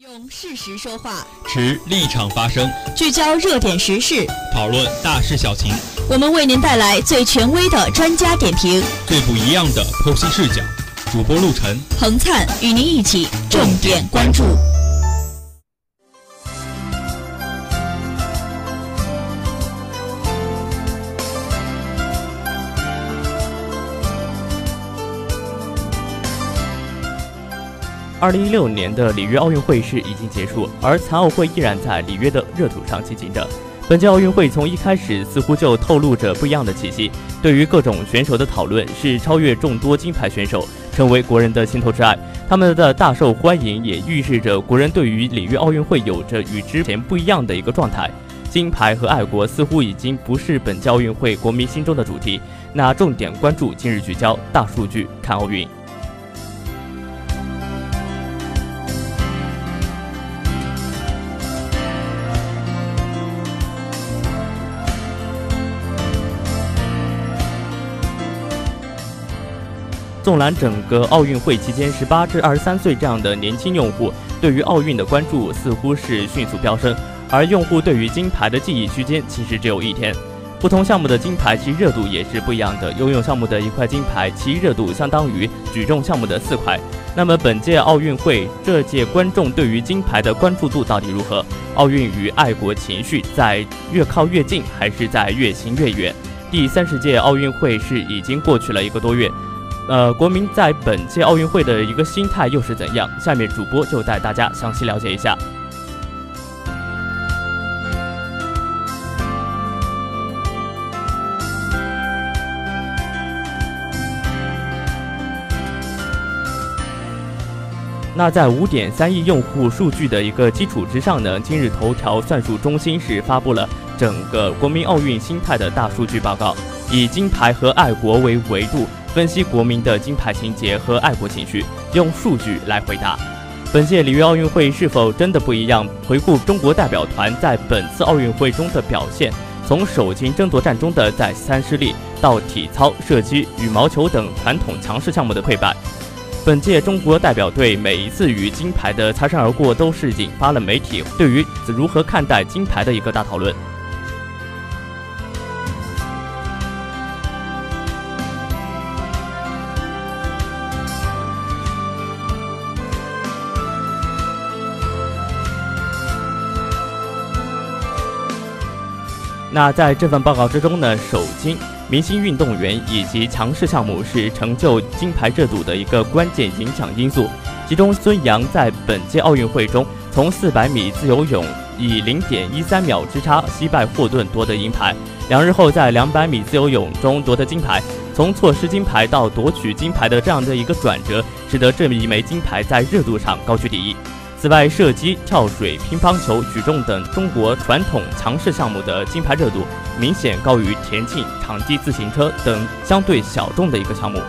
用事实说话，持立场发声，聚焦热点时事，讨论大事小情。我们为您带来最权威的专家点评，最不一样的剖析视角。主播陆晨、彭灿与您一起重点关注。二零一六年的里约奥运会是已经结束，而残奥会依然在里约的热土上进行着。本届奥运会从一开始似乎就透露着不一样的气息，对于各种选手的讨论是超越众多金牌选手，成为国人的心头之爱。他们的大受欢迎也预示着国人对于里约奥运会有着与之前不一样的一个状态。金牌和爱国似乎已经不是本届奥运会国民心中的主题。那重点关注今日聚焦大数据看奥运。纵览整个奥运会期间，十八至二十三岁这样的年轻用户对于奥运的关注似乎是迅速飙升，而用户对于金牌的记忆区间其实只有一天。不同项目的金牌其热度也是不一样的，游泳项目的一块金牌其热度相当于举重项目的四块。那么本届奥运会这届观众对于金牌的关注度到底如何？奥运与爱国情绪在越靠越近，还是在越行越远？第三十届奥运会是已经过去了一个多月。呃，国民在本届奥运会的一个心态又是怎样？下面主播就带大家详细了解一下。那在五点三亿用户数据的一个基础之上呢，今日头条算术中心是发布了整个国民奥运心态的大数据报告，以金牌和爱国为维度。分析国民的金牌情节和爱国情绪，用数据来回答本届里约奥运会是否真的不一样？回顾中国代表团在本次奥运会中的表现，从首金争夺战中的再三失利，到体操、射击、羽毛球等传统强势项目的溃败，本届中国代表队每一次与金牌的擦身而过，都是引发了媒体对于如何看待金牌的一个大讨论。那在这份报告之中呢，首金、明星运动员以及强势项目是成就金牌热度的一个关键影响因素。其中，孙杨在本届奥运会中，从400米自由泳以0.13秒之差惜败霍顿夺得银牌，两日后在200米自由泳中夺得金牌，从错失金牌到夺取金牌的这样的一个转折，使得这一枚金牌在热度上高居第一。此外，射击、跳水、乒乓球、举重等中国传统强势项目的金牌热度明显高于田径、场地自行车等相对小众的一个项目。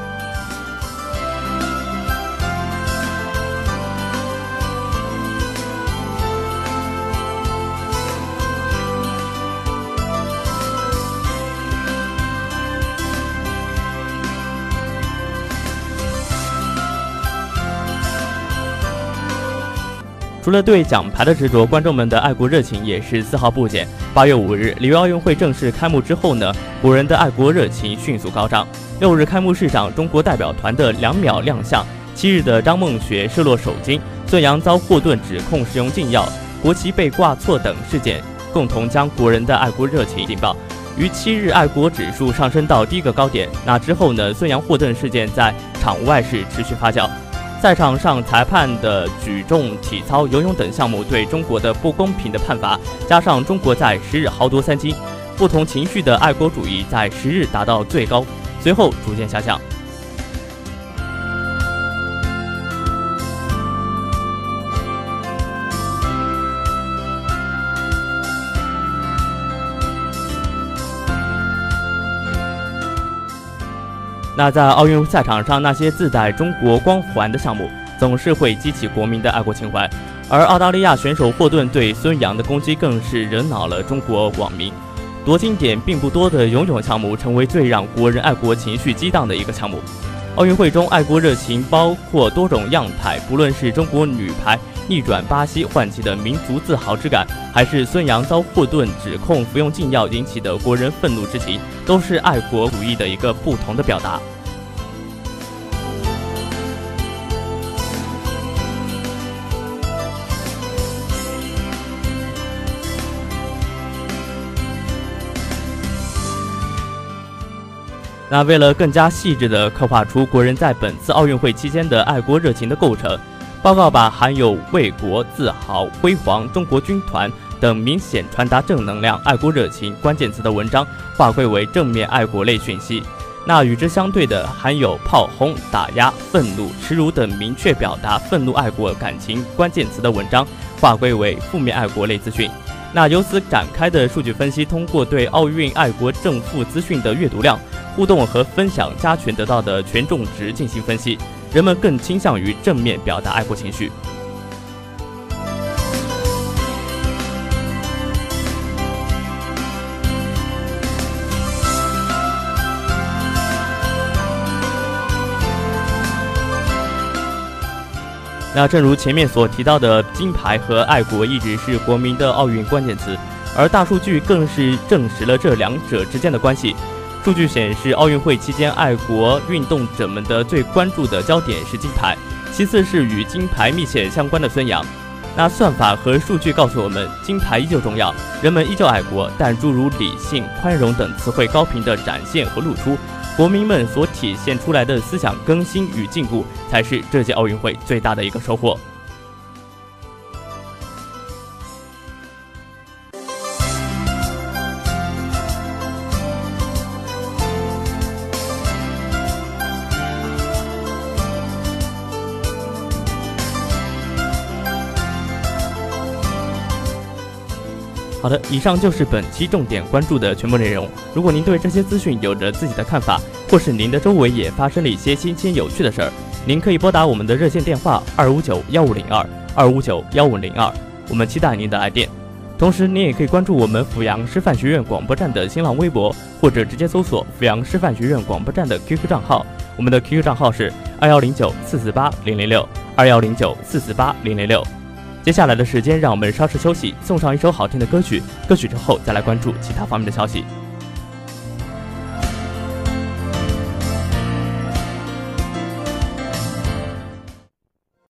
除了对奖牌的执着，观众们的爱国热情也是丝毫不减。八月五日，里约奥运会正式开幕之后呢，国人的爱国热情迅速高涨。六日开幕式上，中国代表团的两秒亮相；七日的张梦雪射落首金，孙杨遭霍顿指控使用禁药，国旗被挂错等事件，共同将国人的爱国热情引爆。于七日，爱国指数上升到第一个高点。那之后呢，孙杨霍顿事件在场外是持续发酵。赛场上，裁判的举重、体操、游泳等项目对中国的不公平的判罚，加上中国在十日豪夺三金，不同情绪的爱国主义在十日达到最高，随后逐渐下降。那在奥运赛场上，那些自带中国光环的项目，总是会激起国民的爱国情怀。而澳大利亚选手霍顿对孙杨的攻击，更是惹恼了中国网民。夺金点并不多的游泳项目，成为最让国人爱国情绪激荡的一个项目。奥运会中，爱国热情包括多种样态，不论是中国女排逆转巴西唤起的民族自豪之感，还是孙杨遭霍顿指控服用禁药引起的国人愤怒之情，都是爱国主义的一个不同的表达。那为了更加细致地刻画出国人在本次奥运会期间的爱国热情的构成，报告把含有为国自豪、辉煌、中国军团等明显传达正能量、爱国热情关键词的文章划归为正面爱国类讯息。那与之相对的，含有炮轰、打压、愤怒、耻辱等明确表达愤怒爱国感情关键词的文章划归为负面爱国类资讯。那由此展开的数据分析，通过对奥运爱国正负资讯的阅读量。互动和分享加权得到的权重值进行分析，人们更倾向于正面表达爱国情绪。那正如前面所提到的，金牌和爱国一直是国民的奥运关键词，而大数据更是证实了这两者之间的关系。数据显示，奥运会期间，爱国运动者们的最关注的焦点是金牌，其次是与金牌密切相关的孙杨。那算法和数据告诉我们，金牌依旧重要，人们依旧爱国，但诸如理性、宽容等词汇高频的展现和露出，国民们所体现出来的思想更新与进步，才是这届奥运会最大的一个收获。好的，以上就是本期重点关注的全部内容。如果您对这些资讯有着自己的看法，或是您的周围也发生了一些新鲜有趣的事儿，您可以拨打我们的热线电话二五九幺五零二二五九幺五零二，我们期待您的来电。同时，您也可以关注我们阜阳师范学院广播站的新浪微博，或者直接搜索阜阳师范学院广播站的 QQ 账号，我们的 QQ 账号是二幺零九四四八零零六二幺零九四四八零零六。接下来的时间，让我们稍事休息，送上一首好听的歌曲。歌曲之后，再来关注其他方面的消息。